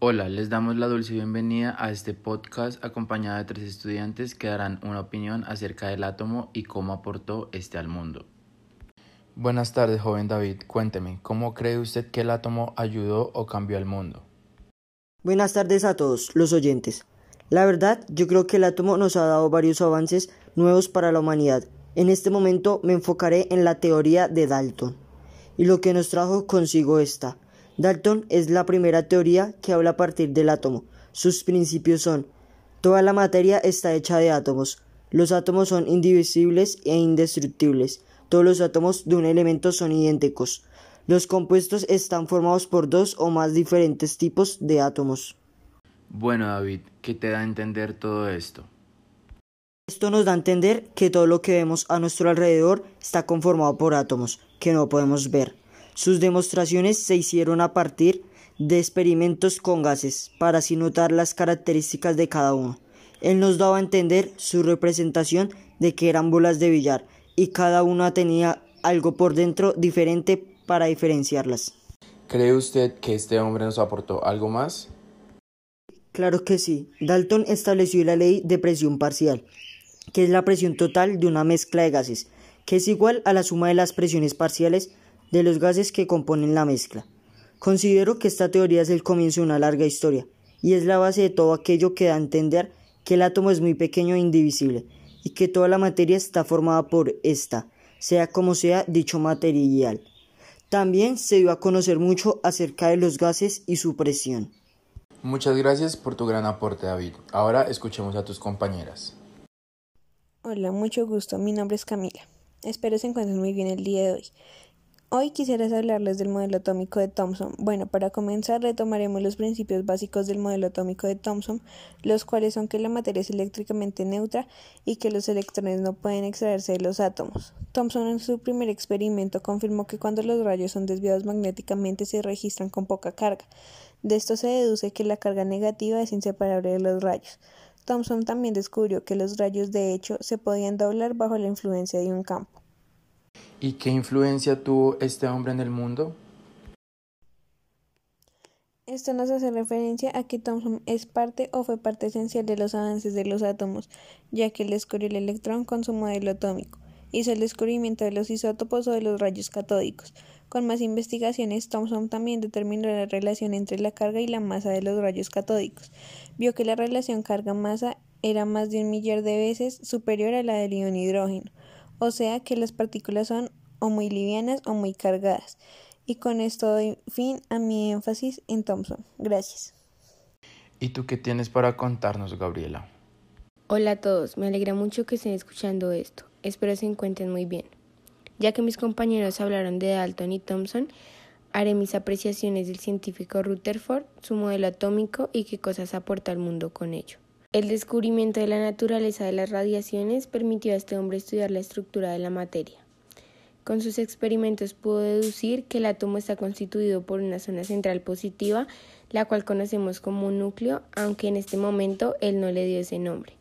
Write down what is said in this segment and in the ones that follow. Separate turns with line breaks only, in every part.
Hola, les damos la dulce bienvenida a este podcast acompañado de tres estudiantes que darán una opinión acerca del átomo y cómo aportó este al mundo. Buenas tardes, joven David. Cuénteme, ¿cómo cree usted que el átomo ayudó o cambió al mundo?
Buenas tardes a todos los oyentes. La verdad, yo creo que el átomo nos ha dado varios avances nuevos para la humanidad. En este momento me enfocaré en la teoría de Dalton y lo que nos trajo consigo esta Dalton es la primera teoría que habla a partir del átomo. Sus principios son Toda la materia está hecha de átomos. Los átomos son indivisibles e indestructibles. Todos los átomos de un elemento son idénticos. Los compuestos están formados por dos o más diferentes tipos de átomos.
Bueno, David, ¿qué te da a entender todo esto?
Esto nos da a entender que todo lo que vemos a nuestro alrededor está conformado por átomos que no podemos ver. Sus demostraciones se hicieron a partir de experimentos con gases para así notar las características de cada uno. Él nos daba a entender su representación de que eran bolas de billar y cada una tenía algo por dentro diferente para diferenciarlas.
¿Cree usted que este hombre nos aportó algo más?
Claro que sí. Dalton estableció la ley de presión parcial, que es la presión total de una mezcla de gases, que es igual a la suma de las presiones parciales de los gases que componen la mezcla. Considero que esta teoría es el comienzo de una larga historia, y es la base de todo aquello que da a entender que el átomo es muy pequeño e indivisible, y que toda la materia está formada por esta, sea como sea dicho material. También se dio a conocer mucho acerca de los gases y su presión.
Muchas gracias por tu gran aporte, David. Ahora escuchemos a tus compañeras.
Hola, mucho gusto. Mi nombre es Camila. Espero se encuentren muy bien el día de hoy. Hoy quisiera hablarles del modelo atómico de Thomson. Bueno, para comenzar retomaremos los principios básicos del modelo atómico de Thomson, los cuales son que la materia es eléctricamente neutra y que los electrones no pueden extraerse de los átomos. Thomson en su primer experimento confirmó que cuando los rayos son desviados magnéticamente se registran con poca carga. De esto se deduce que la carga negativa es inseparable de los rayos. Thomson también descubrió que los rayos de hecho se podían doblar bajo la influencia de un campo.
¿Y qué influencia tuvo este hombre en el mundo?
Esto nos hace referencia a que Thomson es parte o fue parte esencial de los avances de los átomos, ya que él descubrió el electrón con su modelo atómico, hizo el descubrimiento de los isótopos o de los rayos catódicos. Con más investigaciones, Thomson también determinó la relación entre la carga y la masa de los rayos catódicos. Vio que la relación carga-masa era más de un millar de veces superior a la del ion hidrógeno o sea que las partículas son o muy livianas o muy cargadas. Y con esto doy fin a mi énfasis en Thomson. Gracias.
¿Y tú qué tienes para contarnos, Gabriela?
Hola a todos, me alegra mucho que estén escuchando esto. Espero se encuentren muy bien. Ya que mis compañeros hablaron de Dalton y Thomson, haré mis apreciaciones del científico Rutherford, su modelo atómico y qué cosas aporta al mundo con ello. El descubrimiento de la naturaleza de las radiaciones permitió a este hombre estudiar la estructura de la materia. Con sus experimentos pudo deducir que el átomo está constituido por una zona central positiva, la cual conocemos como núcleo, aunque en este momento él no le dio ese nombre.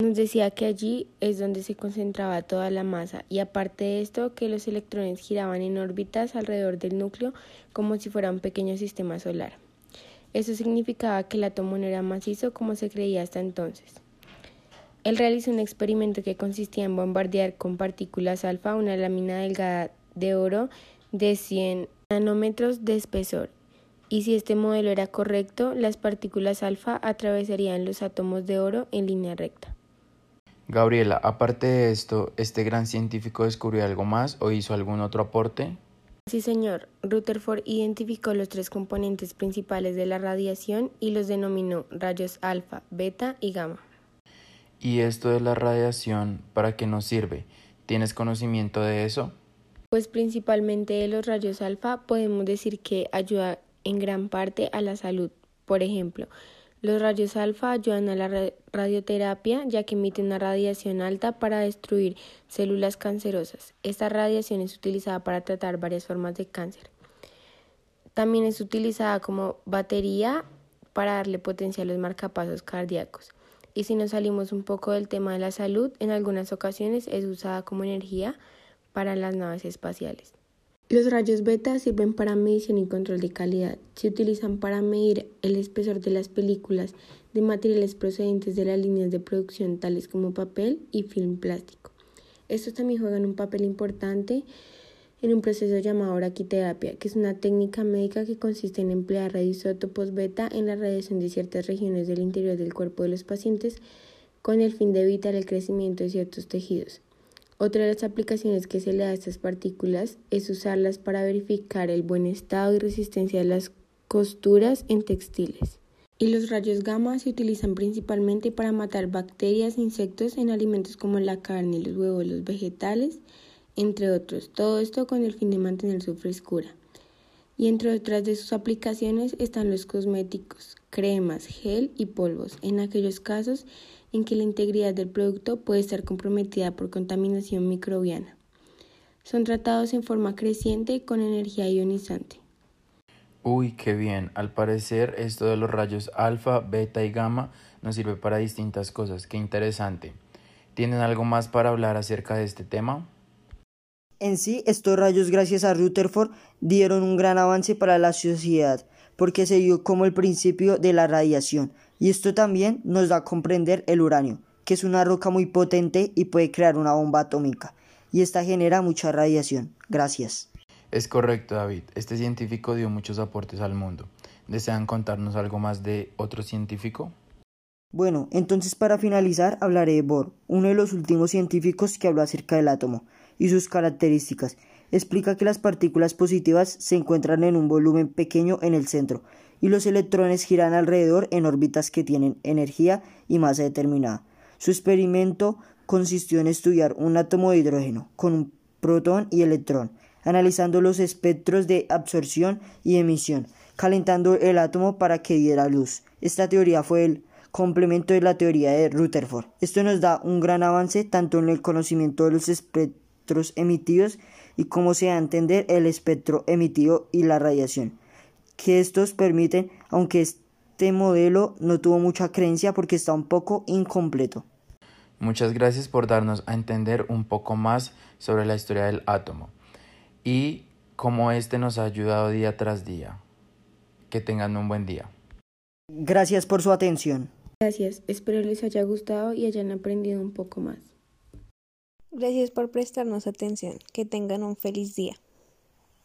Nos decía que allí es donde se concentraba toda la masa y aparte de esto que los electrones giraban en órbitas alrededor del núcleo como si fuera un pequeño sistema solar. Eso significaba que el átomo no era macizo como se creía hasta entonces. Él realizó un experimento que consistía en bombardear con partículas alfa una lámina delgada de oro de 100 nanómetros de espesor, y si este modelo era correcto, las partículas alfa atravesarían los átomos de oro en línea recta.
Gabriela, aparte de esto, ¿este gran científico descubrió algo más o hizo algún otro aporte?
Sí, señor. Rutherford identificó los tres componentes principales de la radiación y los denominó rayos alfa, beta y gamma.
¿Y esto de la radiación para qué nos sirve? ¿Tienes conocimiento de eso?
Pues principalmente de los rayos alfa podemos decir que ayuda en gran parte a la salud. Por ejemplo, los rayos alfa ayudan a la radioterapia ya que emiten una radiación alta para destruir células cancerosas. Esta radiación es utilizada para tratar varias formas de cáncer. También es utilizada como batería para darle potencia a los marcapasos cardíacos. Y si nos salimos un poco del tema de la salud, en algunas ocasiones es usada como energía para las naves espaciales. Los rayos beta sirven para medición y control de calidad. Se utilizan para medir el espesor de las películas de materiales procedentes de las líneas de producción tales como papel y film plástico. Estos también juegan un papel importante en un proceso llamado braquiterapia, que es una técnica médica que consiste en emplear radioisótopos beta en la radiación de ciertas regiones del interior del cuerpo de los pacientes con el fin de evitar el crecimiento de ciertos tejidos. Otra de las aplicaciones que se le da a estas partículas es usarlas para verificar el buen estado y resistencia de las costuras en textiles. Y los rayos gamma se utilizan principalmente para matar bacterias e insectos en alimentos como la carne, los huevos, los vegetales, entre otros. Todo esto con el fin de mantener su frescura. Y entre otras de sus aplicaciones están los cosméticos, cremas, gel y polvos, en aquellos casos en que la integridad del producto puede estar comprometida por contaminación microbiana. Son tratados en forma creciente con energía ionizante.
Uy, qué bien. Al parecer esto de los rayos alfa, beta y gamma nos sirve para distintas cosas. Qué interesante. ¿Tienen algo más para hablar acerca de este tema?
En sí, estos rayos, gracias a Rutherford, dieron un gran avance para la sociedad, porque se dio como el principio de la radiación, y esto también nos da a comprender el uranio, que es una roca muy potente y puede crear una bomba atómica, y esta genera mucha radiación. Gracias.
Es correcto, David. Este científico dio muchos aportes al mundo. ¿Desean contarnos algo más de otro científico?
Bueno, entonces para finalizar hablaré de Bohr, uno de los últimos científicos que habló acerca del átomo y sus características. Explica que las partículas positivas se encuentran en un volumen pequeño en el centro y los electrones giran alrededor en órbitas que tienen energía y masa determinada. Su experimento consistió en estudiar un átomo de hidrógeno con un protón y electrón, analizando los espectros de absorción y emisión, calentando el átomo para que diera luz. Esta teoría fue el complemento de la teoría de Rutherford. Esto nos da un gran avance tanto en el conocimiento de los espectros emitidos y cómo se da a entender el espectro emitido y la radiación que estos permiten, aunque este modelo no tuvo mucha creencia porque está un poco incompleto.
Muchas gracias por darnos a entender un poco más sobre la historia del átomo y cómo este nos ha ayudado día tras día. Que tengan un buen día.
Gracias por su atención.
Gracias, espero les haya gustado y hayan aprendido un poco más.
Gracias por prestarnos atención. Que tengan un feliz día.